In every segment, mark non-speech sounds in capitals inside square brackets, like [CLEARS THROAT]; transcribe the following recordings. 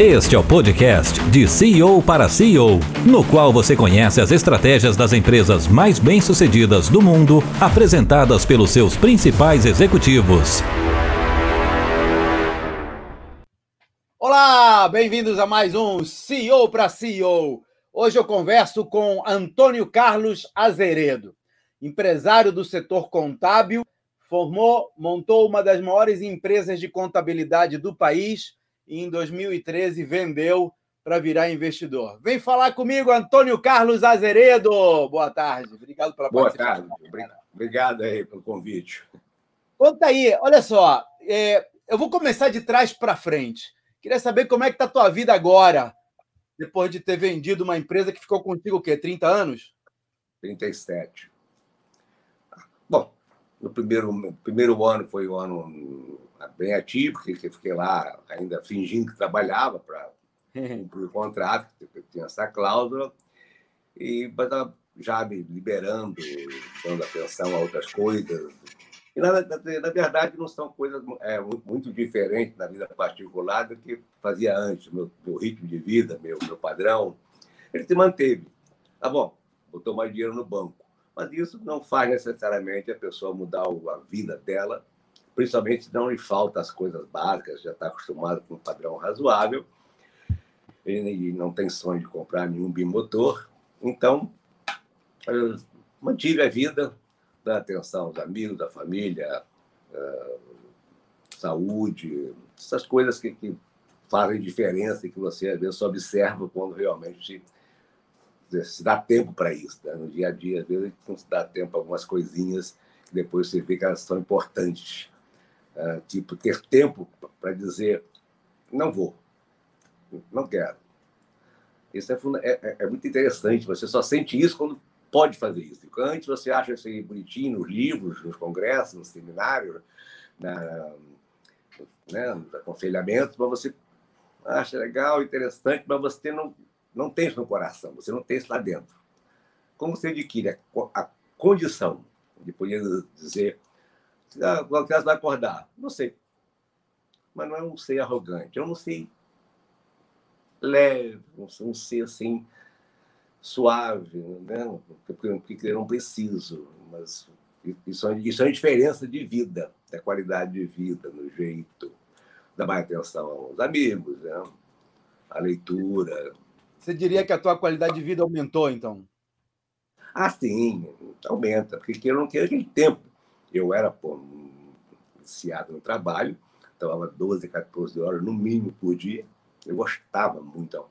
Este é o podcast de CEO para CEO, no qual você conhece as estratégias das empresas mais bem-sucedidas do mundo, apresentadas pelos seus principais executivos. Olá, bem-vindos a mais um CEO para CEO. Hoje eu converso com Antônio Carlos Azeredo, empresário do setor contábil, formou, montou uma das maiores empresas de contabilidade do país e em 2013 vendeu para virar investidor. Vem falar comigo, Antônio Carlos Azeredo. Boa tarde. Obrigado pela Boa tarde. Obrigado aí pelo convite. Conta aí, olha só, é, eu vou começar de trás para frente. Queria saber como é que está a tua vida agora, depois de ter vendido uma empresa que ficou contigo o quê? 30 anos? 37. Bom, no primeiro, primeiro ano foi o ano bem ativo, porque fiquei lá ainda fingindo que trabalhava para [LAUGHS] cumprir o contrato, que tinha essa cláusula, e já me liberando, dando atenção a outras coisas. E, na, na, verdade, não são coisas é, muito, muito, diferentes na vida particular do que fazia antes, meu, meu ritmo de vida, meu, meu padrão. Ele se manteve. Tá bom, botou mais dinheiro no banco. Mas isso não faz necessariamente a pessoa mudar a vida dela principalmente não lhe falta as coisas básicas, já está acostumado com um padrão razoável, e não tem sonho de comprar nenhum bimotor. Então, mantive a vida, dá atenção aos amigos, à família, saúde, essas coisas que, que, fazem diferença e que você às vezes observa quando realmente se dá tempo para isso. Né? No dia a dia, às vezes, não se dá tempo para algumas coisinhas que depois você vê que elas são importantes. Uh, tipo, ter tempo para dizer, não vou, não quero. Isso é, é, é, é, muito interessante, você só sente isso quando pode fazer isso. Antes você acha isso bonitinho nos livros, nos congressos, nos seminários, na, né, nos aconselhamentos, mas você acha legal, interessante, mas você não, não tem isso no coração, você não tem isso lá dentro. Como você adquire a, a condição de poder dizer ah, qual que vai acordar? Não sei. Mas não é um ser arrogante. Eu não sei leve, um ser assim suave, né? porque eu não preciso. Mas isso, é, isso é uma diferença de vida, da qualidade de vida, no jeito, dar mais atenção aos amigos, né? a leitura. Você diria que a tua qualidade de vida aumentou, então? Ah, sim, aumenta, porque eu não quero aquele tempo eu era pô, viciado no trabalho, trabalhava 12, 14 horas no mínimo por dia. Eu gostava muito.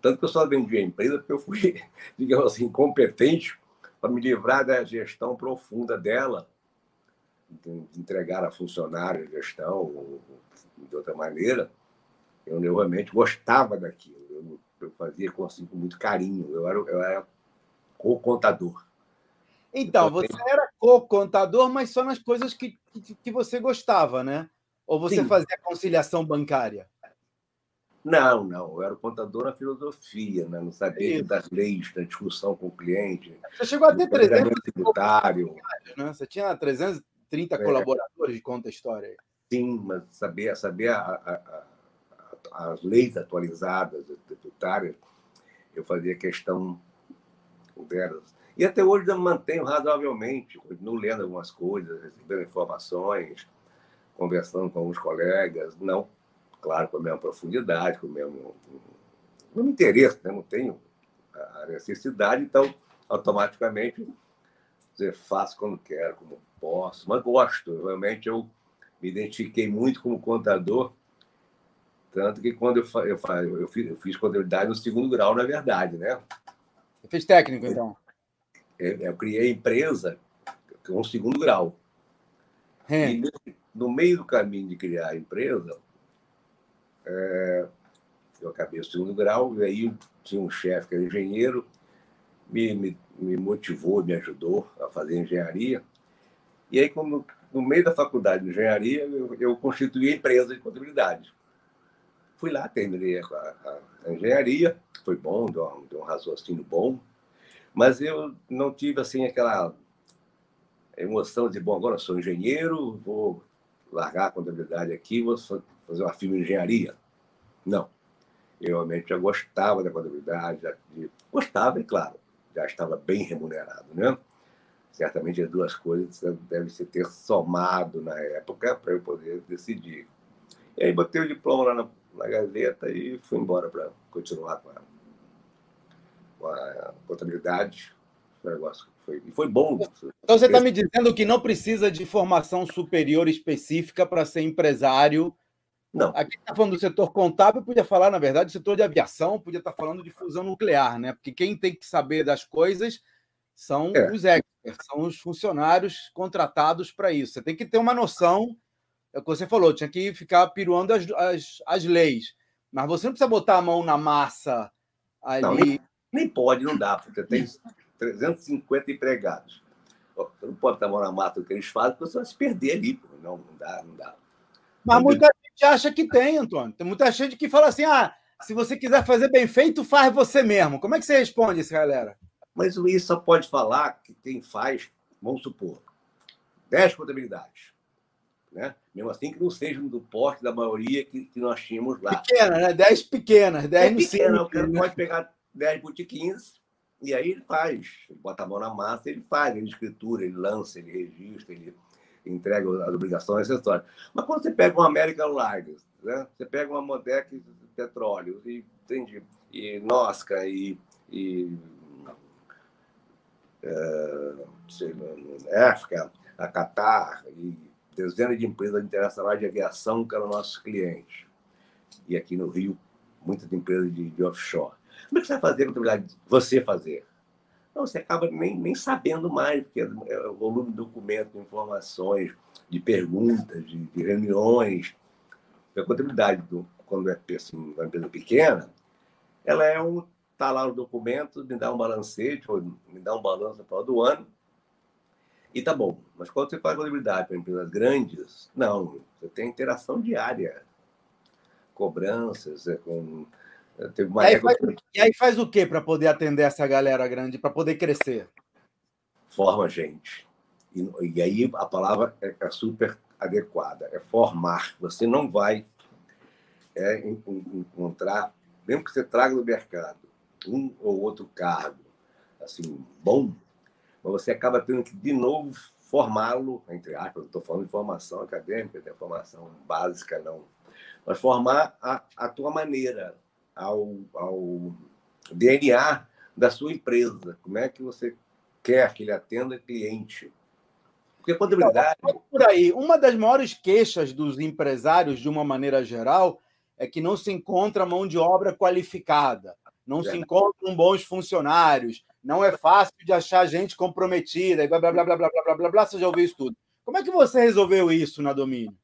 Tanto que eu só vendi a empresa porque eu fui, [LAUGHS] digamos assim, competente para me livrar da gestão profunda dela, de entregar a funcionário a gestão, de outra maneira. Eu, eu realmente gostava daquilo. Eu, eu fazia com, assim, com muito carinho. Eu era, eu era co-contador. Então, você era co-contador, mas só nas coisas que, que, que, você gostava, né? Ou você Sim. fazia conciliação bancária? Não, não. Eu era o contador na filosofia, né? não sabia das leis, da discussão com o cliente. Você chegou a ter 300 tributário. Né? Você tinha 330 é. colaboradores de conta história. Sim, mas saber, saber a, a, a, as leis atualizadas tributárias, eu fazia questão delas e até hoje eu mantenho razoavelmente, continuo lendo algumas coisas, recebendo informações, conversando com alguns colegas, não, claro, com a mesma profundidade, com o mesmo, o mesmo interesse, né? não tenho a necessidade, então, automaticamente, dizer, faço quando quero, como posso, mas gosto, realmente eu me identifiquei muito como contador, tanto que quando eu, eu, eu, fiz, eu fiz contabilidade no segundo grau, na verdade, né? Você fez técnico, então? Eu criei empresa com segundo grau. É. E no meio do caminho de criar a empresa, é, eu acabei o segundo grau, e aí tinha um chefe que era engenheiro, me, me, me, motivou, me ajudou a fazer engenharia. E aí, como no meio da faculdade de engenharia, eu, eu constituí a empresa de contabilidade. Fui lá, terminei a, a, a engenharia, foi bom, deu deu um raciocínio bom, mas eu não tive assim aquela emoção de, bom, agora sou engenheiro, vou largar a contabilidade aqui, vou fazer uma firma de engenharia. Não. Eu realmente já gostava da contabilidade, já, de, gostava, e claro, já estava bem remunerado, né? Certamente as duas coisas devem se ter somado na época para eu poder decidir. E aí botei o diploma lá na, na gaveta e fui embora para continuar com a, com a contabilidade. O negócio foi, e foi bom. Então você está me dizendo que não precisa de formação superior específica para ser empresário não. Aqui está falando do setor contábil, podia falar, na verdade, do setor de aviação, podia estar tá falando de fusão nuclear, né? Porque quem tem que saber das coisas são é. os experts, são os funcionários contratados para isso. Você tem que ter uma noção, é o que você falou, tinha que ficar piruando as, as, as leis. Mas você não precisa botar a mão na massa ali. Nem, pode, não dá, porque tem 350 empregados. Você não pode botar a mão na massa do que eles fazem, porque você vai se perder ali. Não, não dá, não dá. Mas muita gente acha que tem, Antônio. Tem muita gente que fala assim: ah, se você quiser fazer bem feito, faz você mesmo. Como é que você responde isso, galera? Mas o Luiz só pode falar que quem faz, vamos supor, 10 contabilidades. Né? Mesmo assim que não sejam do porte da maioria que, que nós tínhamos lá. Pequena, né? 10 pequenas, 10 é pequena, o cara pode pegar 10 botiquins e aí ele faz. Ele bota a mão na massa, ele faz, ele escritura, ele lança, ele registra, ele entrega as obrigações história. Mas quando você pega uma American Lager, né? você pega uma Modec de petróleo, e, entende? e Nosca, e, e é, África, a Qatar, e dezenas de empresas internacionais de aviação que eram nossos clientes. E aqui no Rio, muitas empresas de, de offshore. Como é que você vai fazer contabilidade? Você fazer. Então, você acaba nem, nem sabendo mais, porque é o volume de documentos, de informações, de perguntas, de, de reuniões. A contabilidade, do, quando é assim, uma empresa pequena, ela é um. Está lá o documento, me dá um balancete, ou me dá um balanço para do ano, e tá bom. Mas quando você faz contabilidade para empresas grandes, não. Você tem interação diária, cobranças, é com Teve uma e, aí faz, e aí faz o que para poder atender essa galera grande, para poder crescer? Forma gente. E, e aí a palavra é, é, super adequada, é formar. Você não vai é, encontrar, mesmo que você traga do mercado um ou outro cargo, assim, bom, mas você acaba tendo que, de novo, formá-lo, entre aspas, estou falando de formação acadêmica, de formação básica, não. Mas formar a, a tua maneira, ao, ao DNA da sua empresa. Como é que você quer que ele atenda cliente? Porque a contabilidade. Então, por aí, uma das maiores queixas dos empresários, de uma maneira geral, é que não se encontra mão de obra qualificada, não é. se encontram bons funcionários, não é fácil de achar gente comprometida, e blá, blá, blá, blá, blá, blá, blá, blá, você já ouviu isso tudo. Como é que você resolveu isso na Domínio?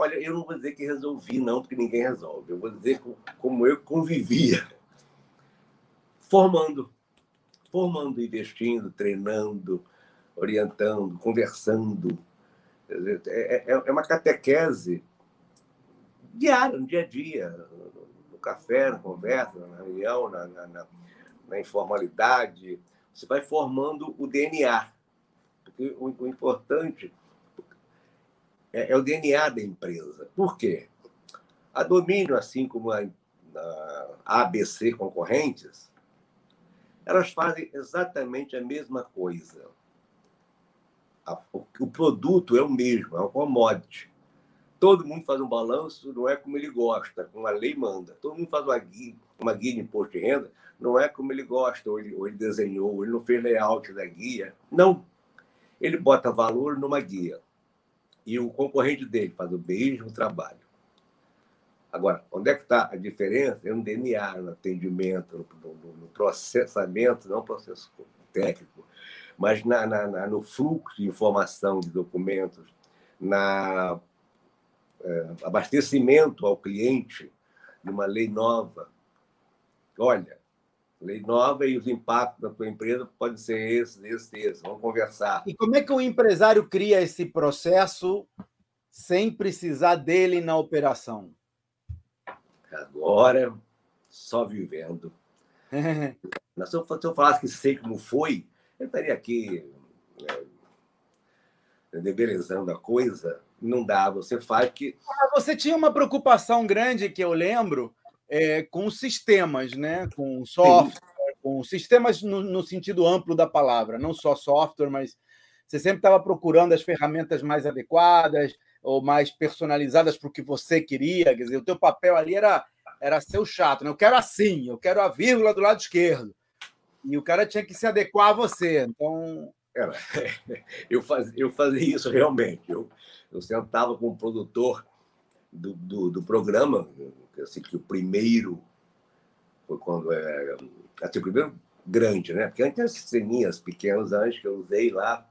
Olha, eu não vou dizer que resolvi, não, porque ninguém resolve. Eu vou dizer como eu convivia. Formando. Formando, investindo, treinando, orientando, conversando. É, é, é uma catequese diária, no dia a dia, no café, na conversa, na reunião, na, na, na informalidade. Você vai formando o DNA. Porque o, o importante é, é o DNA da empresa. Por quê? A Domínio, assim como a, a ABC concorrentes, elas fazem exatamente a mesma coisa. o, produto é o mesmo, é um commodity. Todo mundo faz um balanço, não é como ele gosta, como a lei manda. Todo mundo faz uma guia, uma guia de imposto de renda, não é como ele gosta, ou ele, ou ele desenhou, ou ele não fez layout da guia. Não. Ele bota valor numa guia e o concorrente dele faz o mesmo trabalho. Agora, onde é que está a diferença? É no DNA, no atendimento, no, no, no processamento, não processo técnico, mas na, na, na, no fluxo de informação de documentos, na é, abastecimento ao cliente de uma lei nova. Olha, lei nova e os impactos da tua empresa podem ser esses, esses, esses. Vamos conversar. E como é que o empresário cria esse processo sem precisar dele na operação? Agora, só vivendo. [LAUGHS] se, eu, se eu falasse que sei como foi, eu estaria aqui é, debelezando a coisa. Não dá, você faz que. Você tinha uma preocupação grande que eu lembro é, com sistemas, né? com software, com sistemas no, no sentido amplo da palavra, não só software, mas você sempre estava procurando as ferramentas mais adequadas ou mais personalizadas para o que você queria. Quer dizer, o teu papel ali era, era ser o chato. Né? Eu quero assim, eu quero a vírgula do lado esquerdo. E o cara tinha que se adequar a você. Então. Era. [LAUGHS] Eu, faz, eu fazia isso realmente. Eu, eu sentava com o produtor do, do, do programa, assim, que o primeiro foi quando é assim, o primeiro grande, né? Porque antes as ceninhas pequenas antes que eu usei lá,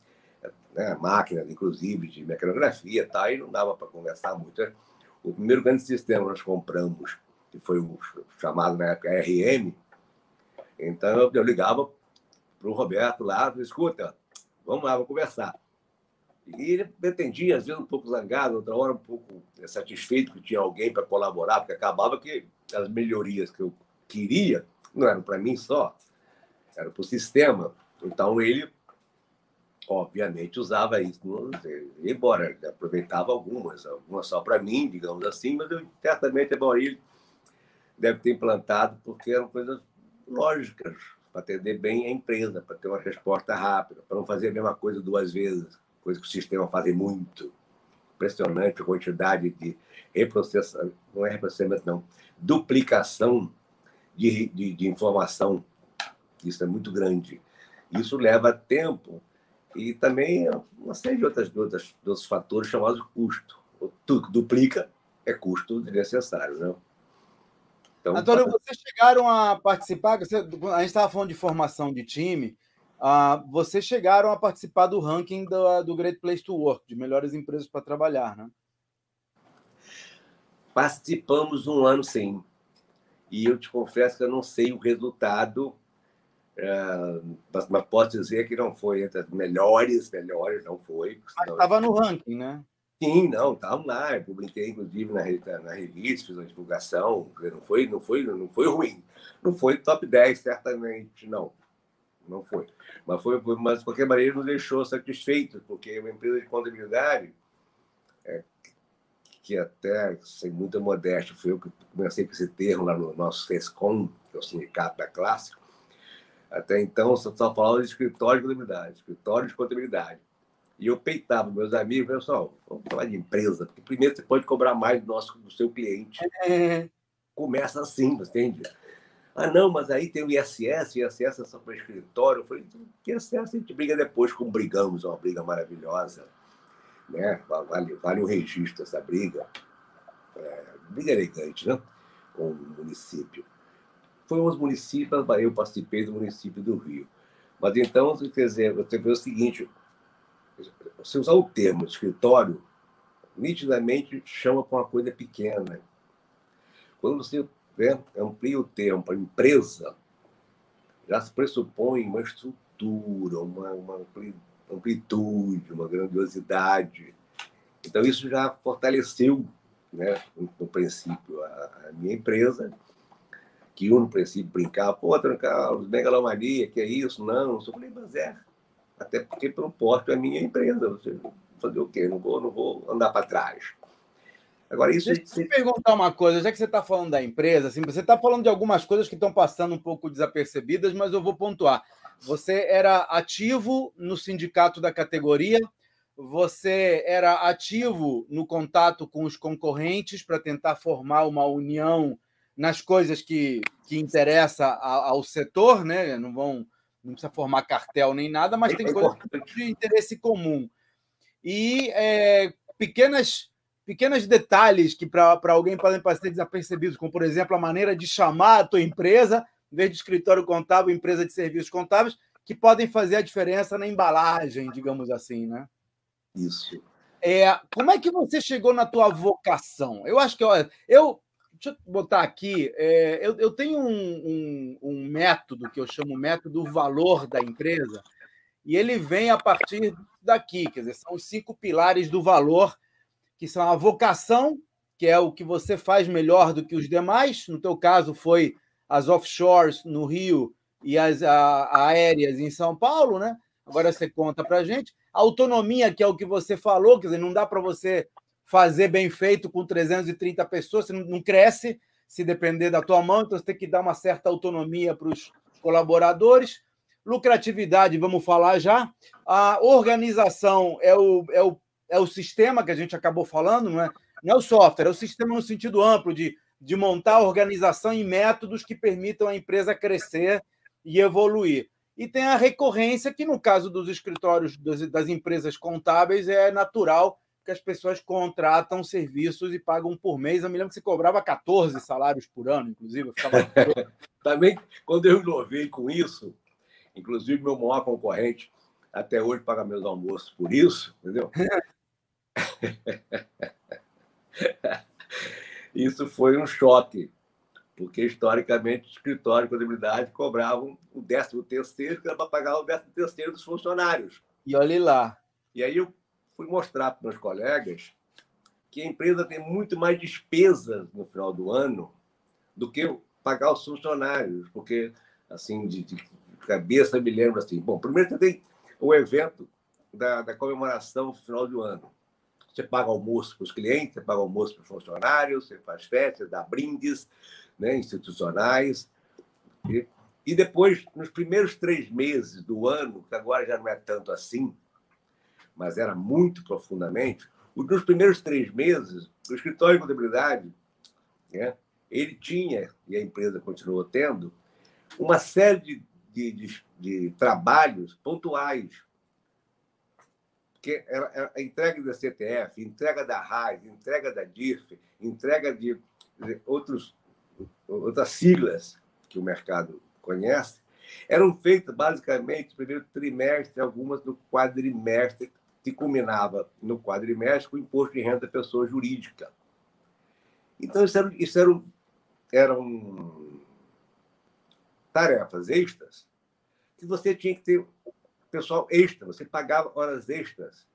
né? máquinas, inclusive, de mecanografia tá? e não dava para conversar muito. Né? O primeiro grande sistema nós compramos, que foi o chamado na época RM, então eu ligava para o Roberto lá, escuta, vamos lá, vamos conversar. E ele pretendia, às vezes, um pouco zangado, outra hora um pouco satisfeito que tinha alguém para colaborar, porque acabava que as melhorias que eu queria não eram para mim só, era para o sistema. Então ele, obviamente, usava isso. Embora ele aproveitava algumas, algumas só para mim, digamos assim, mas eu, certamente a maioria deve ter implantado porque eram coisas lógicas para atender bem a empresa, para ter uma resposta rápida, para não fazer a mesma coisa duas vezes, coisa que o sistema faz muito. Impressionante a quantidade de reprocessamento, não é reprocessamento, não, duplicação de, de, de informação. Isso é muito grande. Isso leva tempo e também uma série de, outras, de, outras, de outros fatores chamados custo. Tudo que duplica é custo desnecessário. Né? Então, Antônio, vocês chegaram a participar, a gente estava falando de formação de time, uh, vocês chegaram a participar do ranking do, do Great Place to Work, de melhores empresas para trabalhar, né? Participamos um ano, sim e eu te confesso que eu não sei o resultado, é, mas posso dizer que não foi entre as melhores, melhores, não foi. Estava no ranking, né? Sim, não, estava lá, eu publiquei inclusive na, na revista, fiz uma divulgação, não foi, não foi, não foi ruim, não foi top 10, certamente, não, não foi. Mas foi, mas de qualquer maneira nos deixou satisfeitos, porque é uma empresa de contabilidade é, que até, sem muita modéstia, foi eu que comecei com esse termo lá no nosso SESCOM, que é o sindicato da classe. Até então, só falava de escritório de contabilidade, escritório de contabilidade. E eu peitava meus amigos, pessoal, vamos falar de empresa, porque primeiro você pode cobrar mais do, nosso, do seu cliente. É. Começa assim, você entende? Ah, não, mas aí tem o ISS, o ISS é só para escritório. Eu falei, que ISS a gente briga depois, como brigamos, uma briga maravilhosa né? Vale, vale o registro essa briga, é, briga elegante, né? Com o município. Foi uns municípios, eu participei do município do Rio. Mas então, quer dizer, você vê o seguinte: você usar o termo escritório, nitidamente chama para uma coisa pequena. Quando você né, amplia o termo para empresa, já se pressupõe uma estrutura, uma, uma amplitude, uma grandiosidade. Então, isso já fortaleceu, né, no, princípio, a, a, minha empresa, que eu, no princípio, brincava, pô, Carlos, megalomania, que é isso? Não, eu falei, mas é, até porque pelo porto é minha empresa, você fazer o quê? Não vou, não vou andar para trás. Agora, isso. Deixa eu te perguntar uma coisa, já que você está falando da empresa, assim, você está falando de algumas coisas que estão passando um pouco desapercebidas, mas eu vou pontuar. Você era ativo no sindicato da categoria, você era ativo no contato com os concorrentes para tentar formar uma união nas coisas que, que interessa ao setor, né? Não vão não precisa formar cartel nem nada, mas tem coisas de interesse comum. E é, pequenas pequenos detalhes que para alguém podem passar desapercebidos, como por exemplo a maneira de chamar a tua empresa em vez de escritório contábil, empresa de serviços contábeis, que podem fazer a diferença na embalagem, digamos assim, né? Isso. É, como é que você chegou na tua vocação? Eu acho que, olha, eu deixa eu botar aqui, é, eu, eu, tenho um, um, um, método que eu chamo método valor da empresa, e ele vem a partir daqui, quer dizer, são os cinco pilares do valor, que são a vocação, que é o que você faz melhor do que os demais, no teu caso foi as offshores no Rio e as a, aéreas em São Paulo, né? Agora você conta para gente. A autonomia, que é o que você falou, quer dizer, não dá para você fazer bem feito com 330 pessoas, você não, cresce. se depender da tua mão, então você tem que dar uma certa autonomia para os colaboradores. Lucratividade, vamos falar já. A organização é o, é, o, é o sistema que a gente acabou falando, não é? Não é o software, é o sistema no sentido amplo de, de montar a organização e métodos que permitam a empresa crescer e evoluir. E tem a recorrência, que no caso dos escritórios das, empresas contábeis é natural que as pessoas contratam serviços e pagam por mês. Eu me lembro que você cobrava 14 salários por ano, inclusive. Ficava... [LAUGHS] Também, quando eu inovei com isso, inclusive meu maior concorrente até hoje paga meus almoços por isso, entendeu? [LAUGHS] [LAUGHS] isso foi um choque, porque historicamente o escritório de contabilidade cobravam o 13 terceiro, que era para pagar o 13 terceiro dos funcionários. E olhe lá. E aí eu fui mostrar para meus colegas que a empresa tem muito mais despesas no final do ano do que pagar os funcionários, porque, assim, de, de cabeça me lembro assim, bom, primeiro tem o evento da, da comemoração no final do ano. Você paga almoço para os clientes, você paga almoço para os funcionários, você faz festas, dá brindes né, institucionais. E, e depois, nos primeiros três meses do ano, que agora já não é tanto assim, mas era muito profundamente, nos primeiros três meses, o escritório de contabilidade, né, ele tinha, e a empresa continuou tendo, uma série de, de, de, de trabalhos pontuais. Que era, era a entrega da CTF, entrega da RAIS, entrega da DIRF, entrega de, outros, outras siglas que o mercado conhece, eram feitas basicamente no primeiro trimestre, algumas no quadrimestre, que culminava no quadrimestre com o imposto de renda da pessoa jurídica. Então, isso, era, isso eram, eram tarefas extras que você tinha que ter pessoal extra, você pagava horas extras.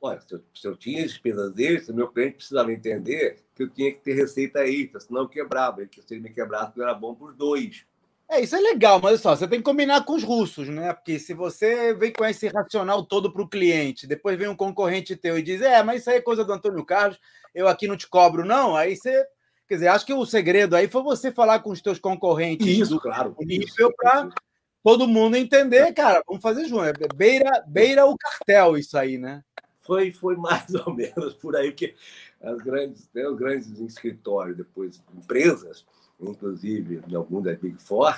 Olha, se eu, se eu tinha despesas extras, meu cliente precisava entender que eu tinha que ter receita extra, senão eu quebrava. E que se ele me quebrasse, não era bom os dois. É, isso é legal, mas só, você tem que combinar com os russos, né? Porque se você vem com esse racional todo para o cliente, depois vem um concorrente teu e diz, é, mas isso aí é coisa do Antônio Carlos, eu aqui não te cobro, não. Aí você. Quer dizer, acho que o segredo aí foi você falar com os teus concorrentes isso, do claro, nível para todo mundo entender, cara, vamos fazer junto. É beira, beira o cartel isso aí, né? Foi, foi mais ou menos por aí, que as grandes, né, os grandes escritórios, depois empresas, inclusive em algum da Big Four,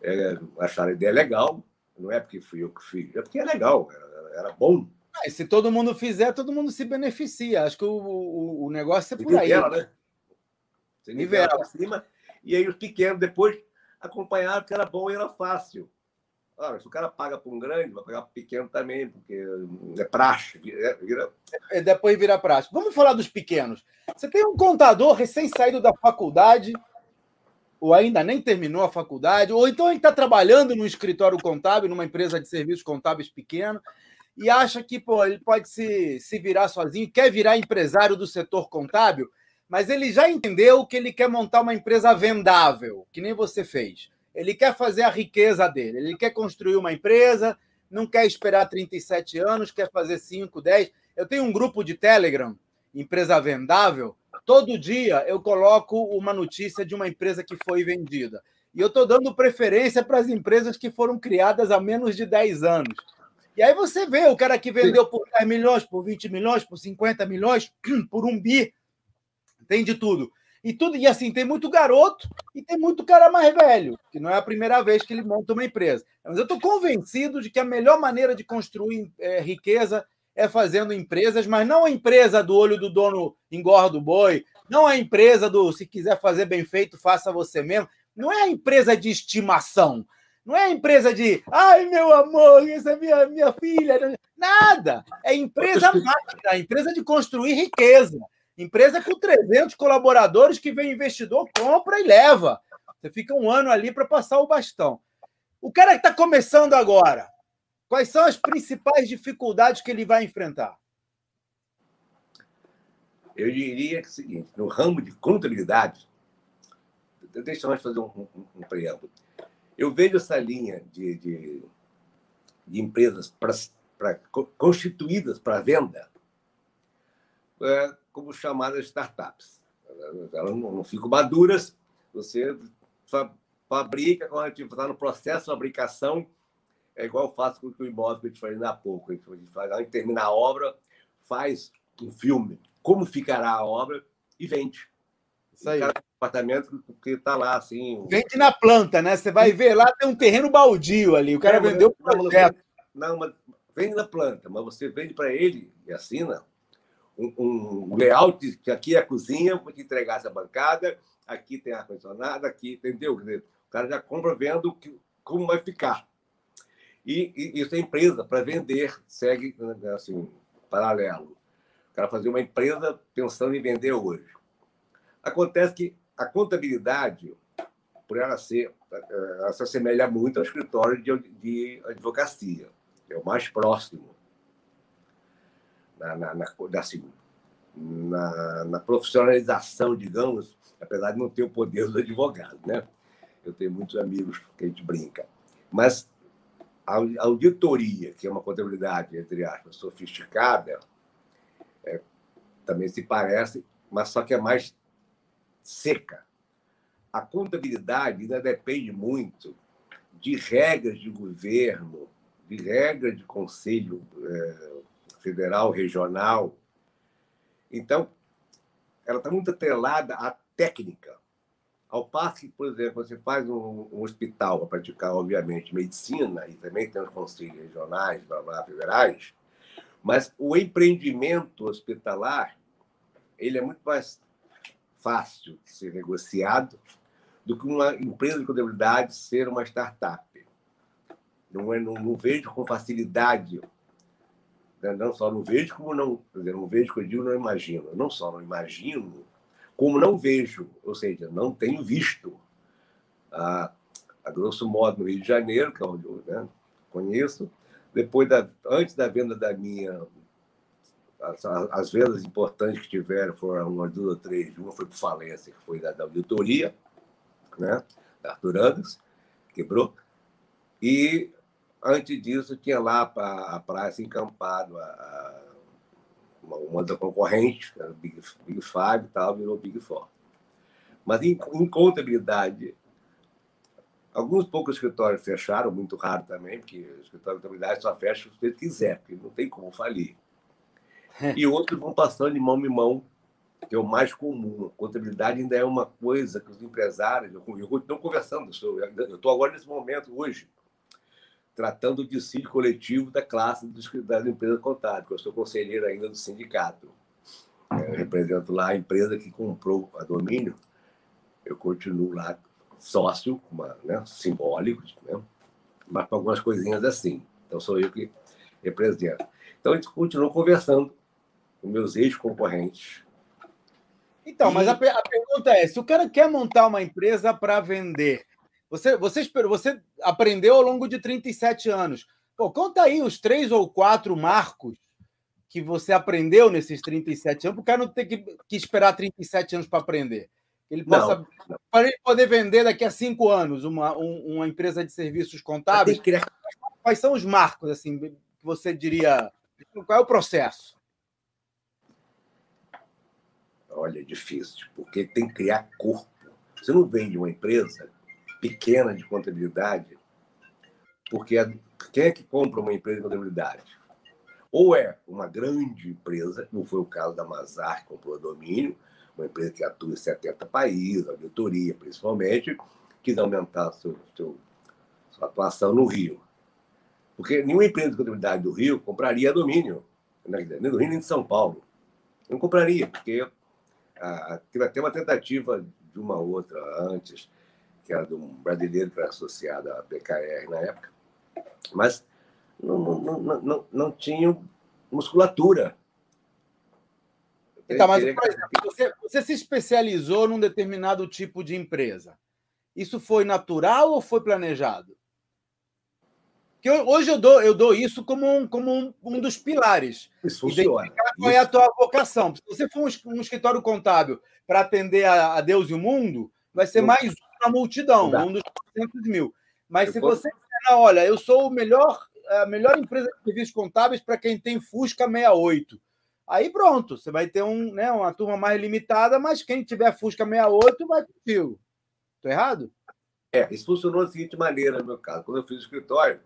é, acharam a ideia legal. Não é porque fui eu que fiz, é porque é legal, era, era bom. Ah, se todo mundo fizer, todo mundo se beneficia. Acho que o, o, o negócio é por aí. Nivela, né? Você nivela para cima. E aí os pequenos depois acompanharam que era bom e era fácil. Ora, se o cara paga para um grande, vai pagar para pequeno também, porque é praxe. Vira... É, depois vira praxe. Vamos falar dos pequenos. Você tem um contador recém-saído da faculdade, ou ainda nem terminou a faculdade, ou então ele está trabalhando no escritório contábil, numa empresa de serviços contábeis pequeno, e acha que pô, ele pode se, se virar sozinho, quer virar empresário do setor contábil, mas ele já entendeu que ele quer montar uma empresa vendável, que nem você fez. Ele quer fazer a riqueza dele, ele quer construir uma empresa, não quer esperar 37 anos, quer fazer 5, 10. Eu tenho um grupo de Telegram, Empresa Vendável, Todo dia eu coloco uma notícia de uma empresa que foi vendida. E eu estou dando preferência para as empresas que foram criadas há menos de 10 anos. E aí você vê o cara que vendeu por 10 milhões, por 20 milhões, por 50 milhões, [CLEARS THROAT] por um bi. Tem de tudo. E tudo e assim, tem muito garoto e tem muito cara mais velho, que não é a primeira vez que ele monta uma empresa. Mas eu estou convencido de que a melhor maneira de construir é, riqueza é fazendo empresas, mas não a empresa do olho do dono engorda o boi, não a empresa do se quiser fazer bem feito, faça você mesmo. Não é a empresa de estimação. Não é a empresa de, ai meu amor, essa é minha, minha filha. Nada. É empresa máquina, é empresa de construir riqueza. Empresa com 300 colaboradores que vem investidor, compra e leva. Você fica um ano ali para passar o bastão. O cara que está começando agora, Quais são as principais dificuldades que ele vai enfrentar? Eu diria que é o seguinte: no ramo de contabilidade, deixa eu fazer um, um, um preâmbulo. Eu vejo essa linha de, de, de empresas pra, pra, constituídas para venda é, como chamadas startups. Elas não, não ficam maduras. Você fabrica, quando a gente está no processo de fabricação, é igual eu faço com o imóvel que eu te falei há pouco. A gente, faz, a gente termina a obra, faz um filme, como ficará a obra, e vende. Isso aí. Cada apartamento que está lá, assim. Vende na planta, né? Você vai ver lá, tem um terreno baldio ali. O cara não, vendeu o projeto. Não, mas vende na planta, mas você vende para ele e assina um, layout que aqui é a cozinha, para entregar essa bancada, aqui tem ar-condicionado, aqui, entendeu? O cara já compra vendo que, como vai ficar. E, e isso é empresa para vender, segue né, assim, paralelo. O cara fazer uma empresa pensando em vender hoje. Acontece que a contabilidade, por ela ser, ela se assemelha muito ao escritório de, de advocacia, é o mais próximo na, na, na, assim, na, na profissionalização, digamos, apesar de não ter o poder do advogado, né? Eu tenho muitos amigos que a gente brinca. Mas a auditoria, que é uma contabilidade, entre aspas, sofisticada, é, também se parece, mas só que é mais seca. A contabilidade ainda depende muito de regras de governo, de regras de conselho é, federal, regional. Então, ela está muito atrelada à técnica. Ao passo que, por exemplo, você faz um, um hospital para praticar, obviamente, medicina, e também tem os conselhos regionais, blá, blá, federais, mas o empreendimento hospitalar ele é muito mais fácil de ser negociado do que uma empresa de contabilidade ser uma startup. Não, é, não, não vejo com facilidade, né? não só não vejo, como não, dizer, não vejo que eu digo, não imagino. Não só não imagino, como não vejo, ou seja, não tenho visto. A, a grosso modo, no Rio de Janeiro, que é onde eu né, conheço, depois da, antes da venda da minha. As, as vendas importantes que tiveram foram umas duas ou três. Uma foi para falência, que foi da, da auditoria, né, da Arthur Anderson, quebrou. E antes disso, tinha lá a, a praça encampado, a, a uma, uma da concorrente, era Big, Big Five e tal, virou Big Four. Mas em, em, contabilidade, alguns poucos escritórios fecharam, muito raro também, porque o escritório de contabilidade só fecha se você quiser, porque não tem como falir. [LAUGHS] E outros vão passando de mão em mão, que é o mais comum. A contabilidade ainda é uma coisa que os empresários, eu, continuo conversando, eu estou agora nesse momento, hoje, tratando o dissídio coletivo da classe dos, das empresas contábeis. Eu sou conselheiro ainda do sindicato. É, eu represento lá a empresa que comprou a domínio. Eu continuo lá sócio, uma, né, simbólico, né, mas para algumas coisinhas assim. Então, sou eu que represento. Então, a gente continua conversando com meus ex-concorrentes. Então, e... mas a, a pergunta é: se o cara quer montar uma empresa para vender, você, você, esperou, você aprendeu ao longo de 37 anos. Pô, conta aí os três ou quatro marcos que você aprendeu nesses 37 anos, para o cara não ter que, que esperar 37 anos para aprender. Ele possa, para ele poder vender daqui a cinco anos uma, um, uma empresa de serviços contábeis. Criar... Quais são os marcos, assim, que você diria? Qual é o processo? Olha, é difícil, porque tem que criar corpo. Você não vende uma empresa pequena de contabilidade, porque quem é que compra uma empresa de contabilidade? Ou é uma grande empresa, como foi o caso da Mazar, que comprou domínio, uma empresa que atua em 70 países, auditoria principalmente, quis aumentar seu, seu, sua atuação no Rio. Porque nenhuma empresa de contabilidade do Rio compraria domínio, né, nem do Rio nem de São Paulo. Não compraria, porque ah, teve até uma tentativa de uma outra antes, que era de um brasileiro que era associado à PKR na época, mas não, não, não, não, não tinham musculatura. Então, mas, por exemplo, você, você se especializou num determinado tipo de empresa. Isso foi natural ou foi planejado? Que hoje eu dou, eu dou isso como um, como um, um dos pilares. Isso funciona. Qual é a tua vocação? Se você for um, um escritório contábil para atender a, a, Deus e o mundo, vai ser mais na multidão, um dos 400 mil. Mas eu se posso... você disser, olha, eu sou o melhor, a melhor empresa de serviços contábeis para quem tem Fusca 68. Aí pronto, você vai ter um, né, uma turma mais limitada, mas quem tiver Fusca 68 vai contigo. Estou errado? É, isso funcionou da seguinte maneira, no meu caso. Quando eu fiz o escritório,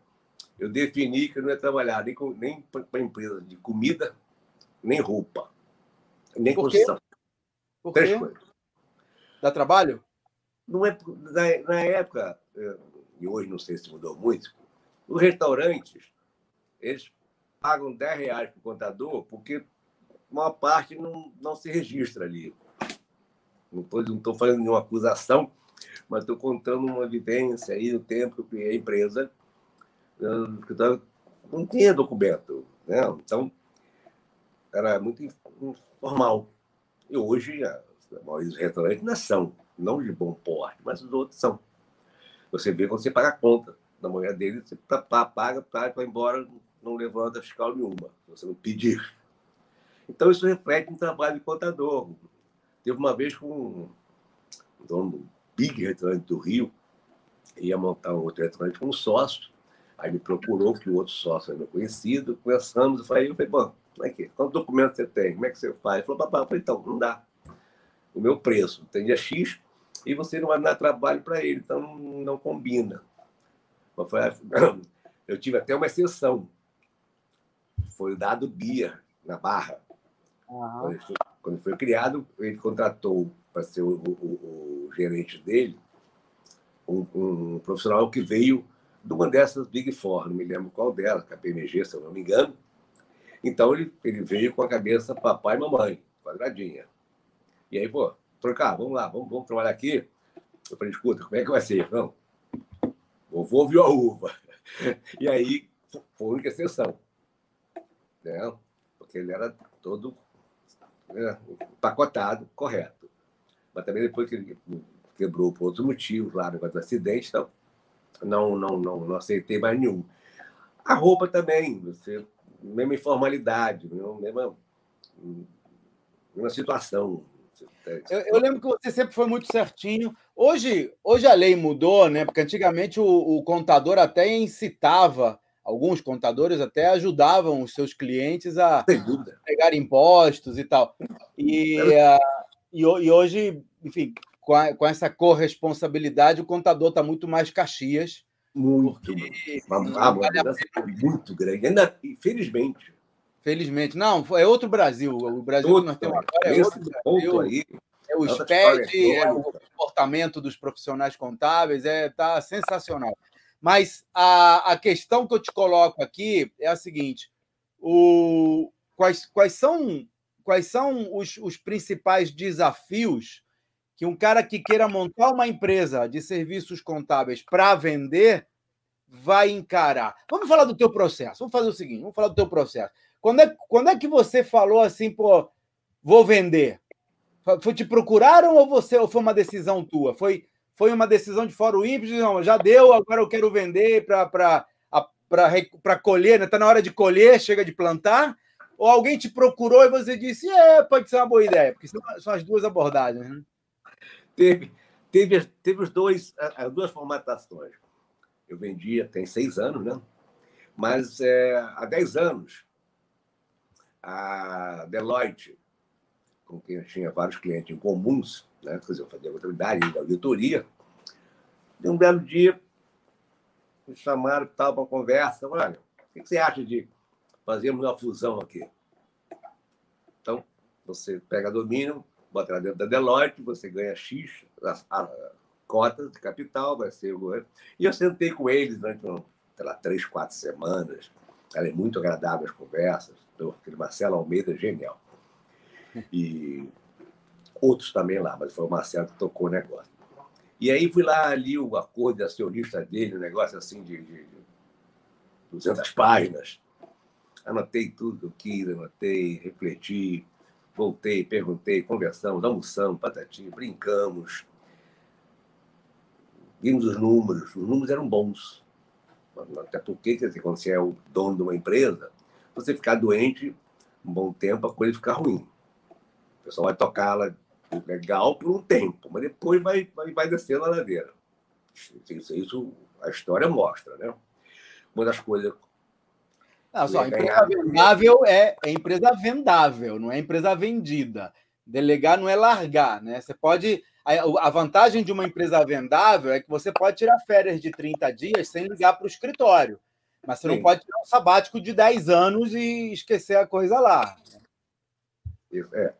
eu defini que eu não ia trabalhar nem, com, nem para empresa de comida, nem roupa, nem Por construção. Por Três quê? coisas. Dá trabalho? Não é, na, na época, eh, e hoje não sei se mudou muito, os restaurantes, eles pagam 10 reais para o contador, porque uma parte não, não se registra ali. Não estou fazendo nenhuma acusação, mas estou contando uma vivência aí no tempo que a empresa. eh, tava- Não tinha documento. Né? Então, era muito informal. E hoje, a maioria dos restaurantes não são, não de bom porte, mas os outros são. Você vê quando você paga a conta da mulher dele, você pa- pa- paga, paga, vai embora, não levanta fiscal nenhuma, você não pedir. Então, isso reflete no trabalho de contador. Teve uma vez com um dono do big restaurante do Rio, ia montar um outro restaurante com um sócio, aí me procurou, que o outro sócio era meu conhecido, conversamos, eu falei, eu falei, bom, como é que, quanto documento você tem? Como é que você faz? Ele falou, papai, eu falei, então, não dá. O meu preço tem dia X e você não vai dar trabalho para ele, então não, combina. Eu, falei, "Ah, eu tive até uma exceção. Foi o dado Bia, na Barra. Quando ele foi, quando foi criado, ele contratou para ser o, o- o gerente dele um, um profissional que veio de uma dessas Big Four, não me lembro qual delas, KPMG, se eu não me engano. Então ele, ele veio com a cabeça papai e mamãe, quadradinha. E aí, pô, trocar, vamos lá, vamos, vamos trabalhar aqui. Eu falei, escuta, como é que vai ser? Não, vovô viu a uva. [LAUGHS] E aí foi a única exceção. Né? Porque ele era todo né, empacotado, correto. Mas também depois que ele quebrou por outros motivos, lá negócio do acidente, então, não, não, não, não aceitei mais nenhum. A roupa também, você, mesma informalidade, mesma, mesma situação. Eu, eu lembro que você sempre foi muito certinho. Hoje, hoje a lei mudou, né? Porque antigamente o, o contador até incitava, alguns contadores até ajudavam os seus clientes a pegar impostos e tal. E, ah, e, e hoje, enfim, com, a- com essa corresponsabilidade, o contador está muito mais caxias. Muito. Porque Uma, uma vale a mudança muito grande. Ainda, infelizmente, Felizmente. Não, é outro Brasil. O Brasil que nós temos agora é outro Brasil. aí, É o Outra SPED, é o comportamento dos profissionais contábeis, é tá sensacional. Mas a, a questão que eu te coloco aqui é a seguinte: o, quais, quais são, quais são os, os principais desafios que um cara que queira montar uma empresa de serviços contábeis para vender vai encarar? Vamos falar do teu processo. Vamos fazer o seguinte: vamos falar do teu processo. Quando é, quando é que você falou assim, pô, vou vender? Foi te procuraram ou você ou foi uma decisão tua? Foi, foi uma decisão de fora o ímpeto? Não, já deu, agora eu quero vender para colher, né? Está na hora de colher, chega de plantar? Ou alguém te procurou e você disse, é, pode ser uma boa ideia, porque são, são as duas abordagens. Né? teve, teve, teve os dois, as duas formatações. Eu vendia tem seis anos, né? Mas é, há dez anos, a Deloitte, com quem eu tinha vários clientes em comuns, né? quer dizer, eu fazia contabilidade, auditoria, de um belo dia, me chamaram para uma conversa. Olha, o que você acha de fazermos uma fusão aqui? Então, você pega domínio, bota lá dentro da Deloitte, você ganha X, a, a, cotas de capital, vai ser o. E eu sentei com eles durante sei lá, três, quatro semanas. Ela é muito agradável as conversas. Então, aquele Marcelo Almeida, genial. [LAUGHS] E outros também lá, mas foi o Marcelo que tocou o negócio. E aí fui lá ali o acordo de acionista dele, um negócio assim de, de 200 páginas. Anotei tudo que eu quis, anotei, refleti, voltei, perguntei, conversamos, almoçamos, patatinho, brincamos. Vimos os números, os números eram bons. Até porque, quer dizer, quando você é o dono de uma empresa, você ficar doente um bom tempo, a coisa fica ruim. O pessoal vai tocá-la legal por um tempo, mas depois vai, vai, vai descendo a ladeira. Isso, isso a história mostra, né? Uma das coisas Não, só, empresa vendável é, é empresa vendável, não é empresa vendida. Delegar não é largar, né? Você pode. A, vantagem de uma empresa vendável é que você pode tirar férias de 30 dias sem ligar para o escritório. Mas você Sim. não pode tirar um sabático de 10 anos e esquecer a coisa lá. É.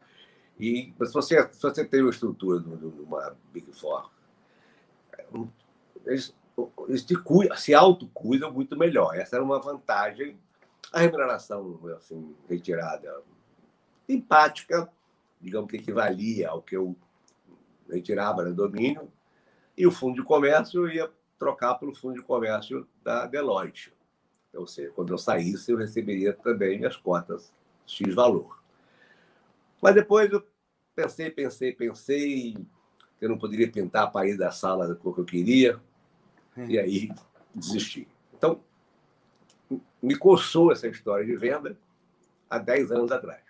E se você, se você tem uma estrutura de uma Big Four, eles, eles te cuidam, se autocuidam muito melhor. Essa era uma vantagem. A remuneração assim, retirada, empática, digamos que equivalia ao que eu retirava no domínio, e o fundo de comércio ia trocar pelo fundo de comércio da Deloitte. Ou seja, quando eu saísse, eu receberia também minhas cotas X valor. Mas depois eu pensei, pensei, pensei, que eu não poderia pintar a parede da sala da cor que eu queria, e aí desisti. Então, me coçou essa história de venda há 10 anos atrás.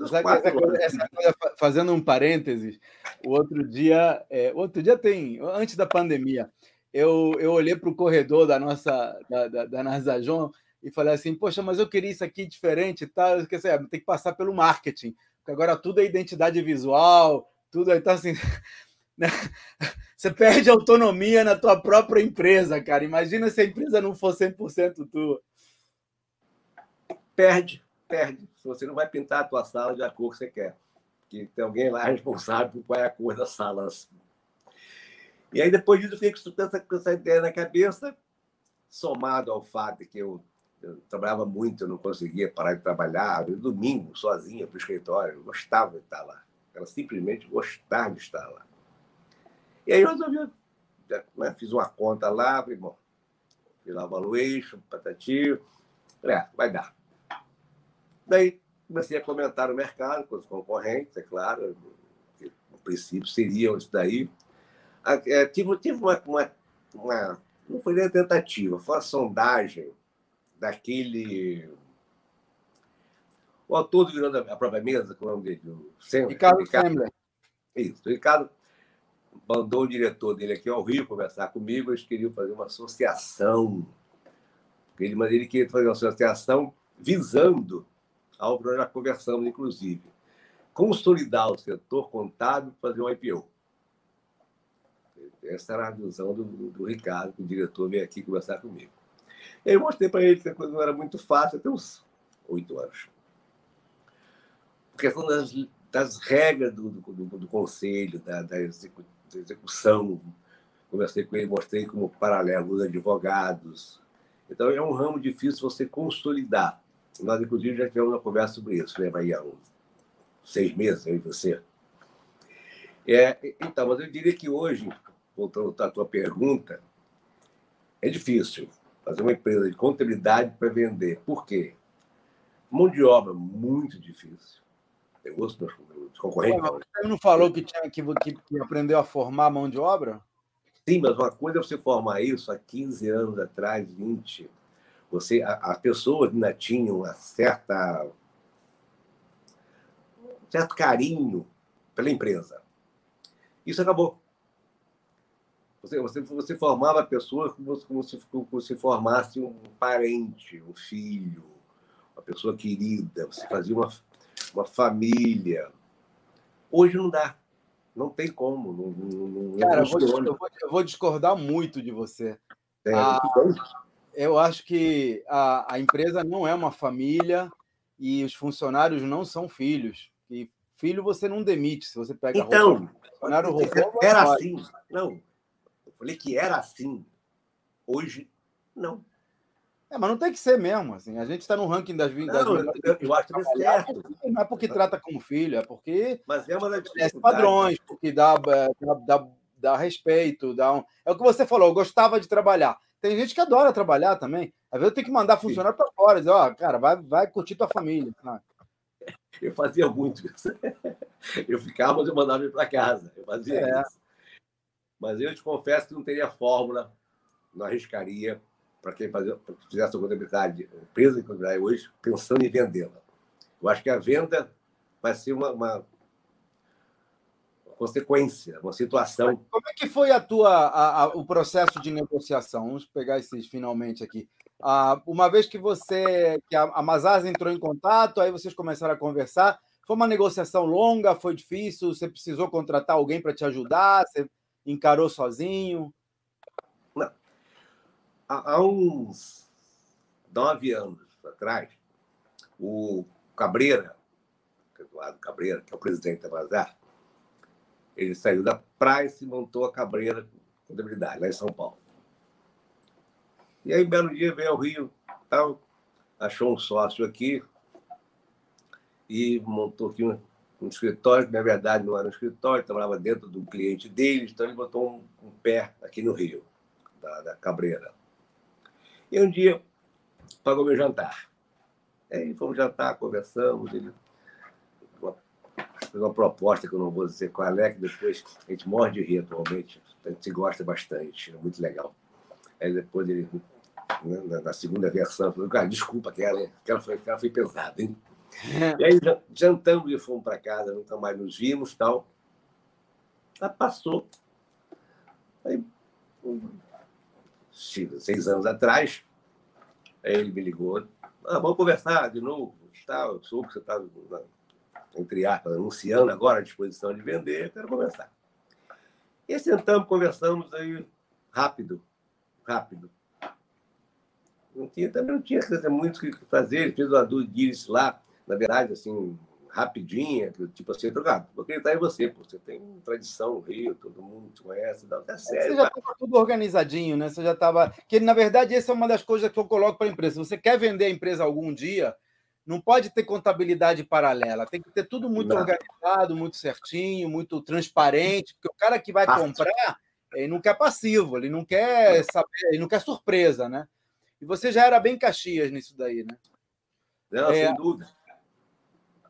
Essa coisa, essa coisa, fazendo um parênteses, o outro dia, é, outro dia tem, antes da pandemia, eu, eu olhei para o corredor da nossa, da, da, da Narzajon e falei assim, poxa, mas eu queria isso aqui diferente e tal, esqueci, tem que passar pelo marketing, porque agora tudo é identidade visual, tudo, então assim, [LAUGHS] né? [LAUGHS] você perde autonomia na tua própria empresa, cara, imagina se a empresa não for 100% tua. Perde, perde, você não vai pintar a tua sala de cor que você quer, porque tem alguém lá [LAUGHS] responsável por qual é a cor das salas. E aí, depois disso, eu fiquei com essa, com essa ideia na cabeça, somado ao fato de que eu eu trabalhava muito, eu não conseguia parar de trabalhar. Eu, domingo, sozinha para o escritório, eu gostava de estar lá. Ela simplesmente gostar de estar lá. E aí eu resolvi, né, fiz uma conta lá, falei, bom, fiz lá o valuation, patati, é, vai dar. Daí comecei a comentar no mercado com os concorrentes, é claro, que, no princípio seriam isso daí. É, tive, tive uma, uma, uma, não foi nem tentativa, foi uma sondagem daquele. O autor do Virando a Própria Mesa, com é o nome dele? O Sembler, Ricardo, Ricardo Isso. O Ricardo mandou o diretor dele aqui ao Rio conversar comigo. Eles queriam fazer uma associação. Ele, mas ele queria fazer uma associação visando ao que nós já conversamos, inclusive, consolidar o setor contábil fazer um IPO. Essa era a visão do, do Ricardo, que o diretor veio aqui conversar comigo. Eu mostrei para ele que a coisa não era muito fácil, até uns oito anos. A questão das, das regras do, do, do, do conselho, da, da, execução. Conversei com ele, mostrei como paralelo os advogados. Então, é um ramo difícil você consolidar. Nós, inclusive, já tivemos uma conversa sobre isso, né, aí há uns seis meses, aí você. É, então, mas eu diria que hoje, voltando à tua pergunta, é difícil fazer uma empresa de contabilidade para vender. Por quê? Mão de obra muito difícil. Eu gosto dos concorrentes. Você não falou que tinha que, que, aprendeu a formar mão de obra? Sim, mas uma coisa é você formar isso há 15 anos atrás, 20. Você, as pessoas ainda tinham uma certa, um certo carinho pela empresa. Isso acabou. Você, você, você formava a pessoa como, como, se, como se formasse um parente, um filho, uma pessoa querida. Você fazia uma, uma família. Hoje não dá. Não tem como. Não, não, Cara, eu vou, eu, vou, eu vou, discordar muito de você. É, ah, eu acho que a, a empresa não é uma família e os funcionários não são filhos. E filho você não demite se você pega então, roupa. Funcionário roubou, era assim. Não, Falei que era assim. Hoje, não. É, mas não tem que ser mesmo. Assim. A gente está no ranking das 20. Não, das eu, eu, acho que é certo. Não é porque trata como filho, é porque. Mas é uma das padrões, porque dá, dá, dá, dá respeito. Dá um... É o que você falou, eu gostava de trabalhar. Tem gente que adora trabalhar também. Às vezes eu tenho que mandar funcionário para fora, dizer, ó, oh, cara, vai, vai curtir tua família. [LAUGHS] Eu fazia muito isso. [LAUGHS] Eu ficava, mas eu mandava ele para casa. Eu fazia é. isso. Mas eu te confesso que não teria fórmula, não arriscaria para quem fazer, fizesse a contabilidade, empresa de contabilidade hoje, pensando em vendê-la. Eu acho que a venda vai ser uma, uma, consequência, uma situação. Como é que foi a tua, a, a, o processo de negociação? Vamos pegar esses finalmente aqui. Ah, uma vez que você, que a, a Mazars entrou em contato, aí vocês começaram a conversar. Foi uma negociação longa, foi difícil. Você precisou contratar alguém para te ajudar? Você encarou sozinho? Não. Há, há uns nove anos atrás, o Cabreira, Eduardo Cabreira, que é o presidente da Mazar, ele saiu da Price e montou a Cabreira Contabilidade, lá em São Paulo. E aí, um belo dia, veio ao Rio, tal, achou um sócio aqui e montou aqui um, um escritório, que na verdade não era um escritório, trabalhava dentro do cliente dele, então ele botou um, um pé aqui no Rio, da, da Cabreira. E um dia pagou meu jantar. Aí fomos jantar, conversamos, ele fez uma proposta que eu não vou dizer qual é, que depois a gente morre de rir atualmente, a gente se gosta bastante, é muito legal. Aí depois ele né, na segunda versão. Falei, cara, desculpa, aquela, aquela, foi, aquela foi pesada, hein? E aí jantamos e fomos para casa, nunca mais nos vimos tal. Ela passou. Aí, seis anos atrás, aí ele me ligou. Ah, vamos conversar de novo. Tal, eu soube que você está, entre aspas, anunciando agora a disposição de vender, eu quero conversar. E sentamos, conversamos aí rápido, rápido não tinha, também não tinha muito o que fazer. Ele fez uma diligence lá, na verdade, assim, rapidinha, tipo assim, trocado. Vou acreditar em você, pô, você tem tradição Rio, todo mundo te conhece, dá até sério. Você já estava tudo organizadinho, né? Você já estava. Que, na verdade, essa é uma das coisas que eu coloco para a empresa. Se você quer vender a empresa algum dia, não pode ter contabilidade paralela, tem que ter tudo muito não. organizado, muito certinho, muito transparente, porque o cara que vai comprar, ele não quer passivo, ele não quer saber, ele não quer surpresa, né? E você já era bem Caxias nisso daí, né? Não, é, sem dúvida.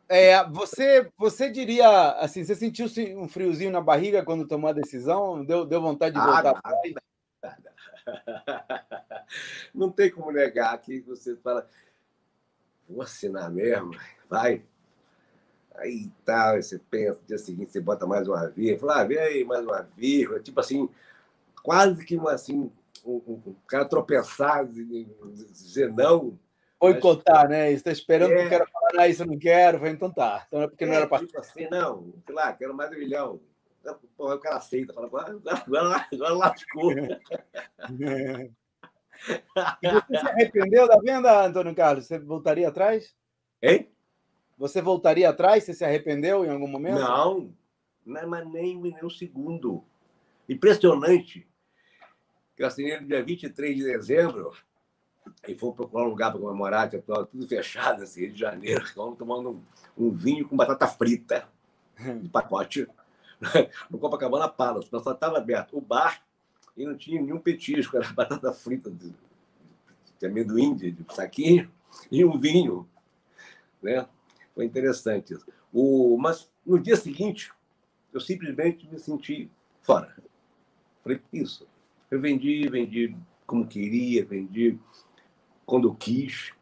É, você, você diria, assim, você sentiu um friozinho na barriga quando tomou a decisão? Deu, deu vontade de ah, voltar ah, [LAUGHS] Não tem como negar que você fala, vou assinar mesmo, vai. Aí tal, tá, você pensa, no dia seguinte você bota mais uma vírgula, fala, ah, vem aí, mais uma vírgula, tipo assim, quase que uma, assim, o, cara tropeçar, dizer não. Boicotar, né? Está esperando é... que o cara falar, ah, isso eu não quero. Falei, então tá. Então é porque é, não era para. Tipo assim, não, sei lá, quero mais um milhão. O cara aceita, fala, agora, agora lascou. E você se arrependeu da venda, Antônio Carlos? Você voltaria atrás? Hein? Você voltaria atrás? Você se arrependeu em algum momento? Não, não mas nem, nem um segundo. Impressionante eu assinei no dia 23 de dezembro, e fomos procurar um lugar para comemorar, tinha tudo fechado, assim, Rio de Janeiro. Estávamos tomando um, um, vinho com batata frita de pacote [LAUGHS] no Copacabana Palace. Mas só estava aberto o bar e não tinha nenhum petisco, era [LAUGHS] batata frita de, de amendoim, de, de saquinho, e um vinho. Né? Foi interessante isso. O, mas no dia seguinte, eu simplesmente me senti fora. Falei, isso, eu vendi, vendi como queria, vendi quando quis.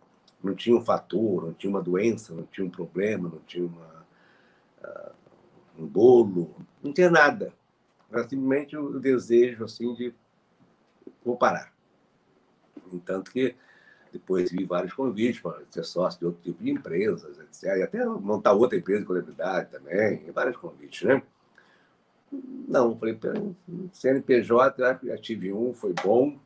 Não tinha um fator, não tinha uma doença, não tinha um problema, não tinha uma, uh, um bolo, não tinha nada. Era simplesmente o desejo assim de vou parar. Entanto que depois vi vários convites para ser sócio de outro tipo de empresas, etc. E até montar outra empresa de contabilidade também, vários convites, né? Não, falei, CNPJ, já tive um, foi bom.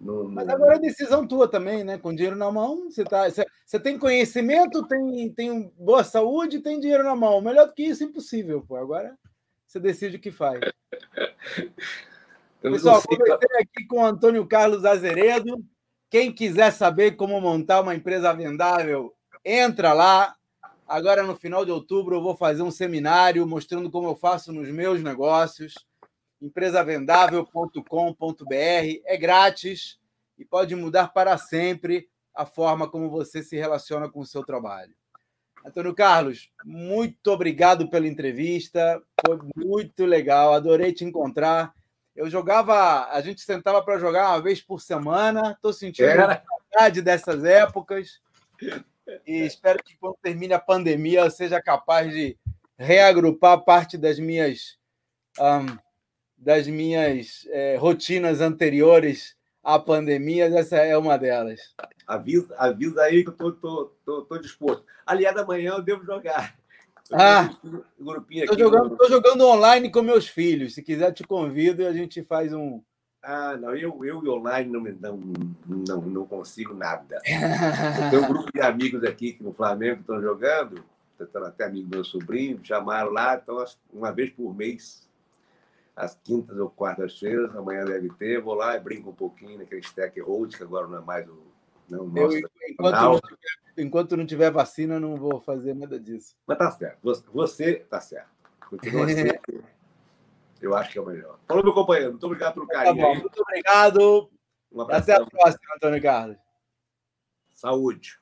Mas agora é decisão tua também, né? Com dinheiro na mão, você, tá, você, você tem conhecimento, tem, tem boa saúde, tem dinheiro na mão. Melhor do que isso, impossível, pô. Agora você decide o que faz. [LAUGHS] Pessoal, conversei aqui com o Antônio Carlos Azeredo. Quem quiser saber como montar uma empresa vendável, entra lá, Agora, no final de outubro, eu vou fazer um seminário mostrando como eu faço nos meus negócios. empresavendável.com.br. É grátis e pode mudar para sempre a forma como você se relaciona com o seu trabalho. Antônio Carlos, muito obrigado pela entrevista. Foi muito legal, adorei te encontrar. Eu jogava, a gente sentava para jogar uma vez por semana. Estou sentindo é. saudade dessas épocas. E espero que quando termine a pandemia eu seja capaz de reagrupar parte das minhas um, das minhas é, rotinas anteriores a pandemia, essa é uma delas. Avisa, avisa aí que eu tô, tô, tô, tô disposto. Aliás, amanhã eu devo jogar. Eu ah, grupinho aqui. Tô jogando, tô jogando online com meus filhos. Se quiser, te convido e a gente faz um. Ah, não, eu, eu online não, não, não, não consigo nada. Tem um [LAUGHS] grupo de amigos aqui que no Flamengo estão jogando, estão até amigo do meu sobrinho, chamaram lá, então uma vez por mês às quintas ou quartas-feiras, amanhã deve ter, vou lá e brinco um pouquinho naquele stack hold, que agora não é mais o, não. Eu, enquanto, não tiver, enquanto, não tiver, vacina, não vou fazer nada disso. Mas tá certo, você tá certo. Continua [LAUGHS] assim, eu acho que é o melhor. Falou, meu companheiro, muito obrigado pelo tá carinho. Tá bom, muito obrigado. Um Até a próxima, Antônio Carlos. Saúde.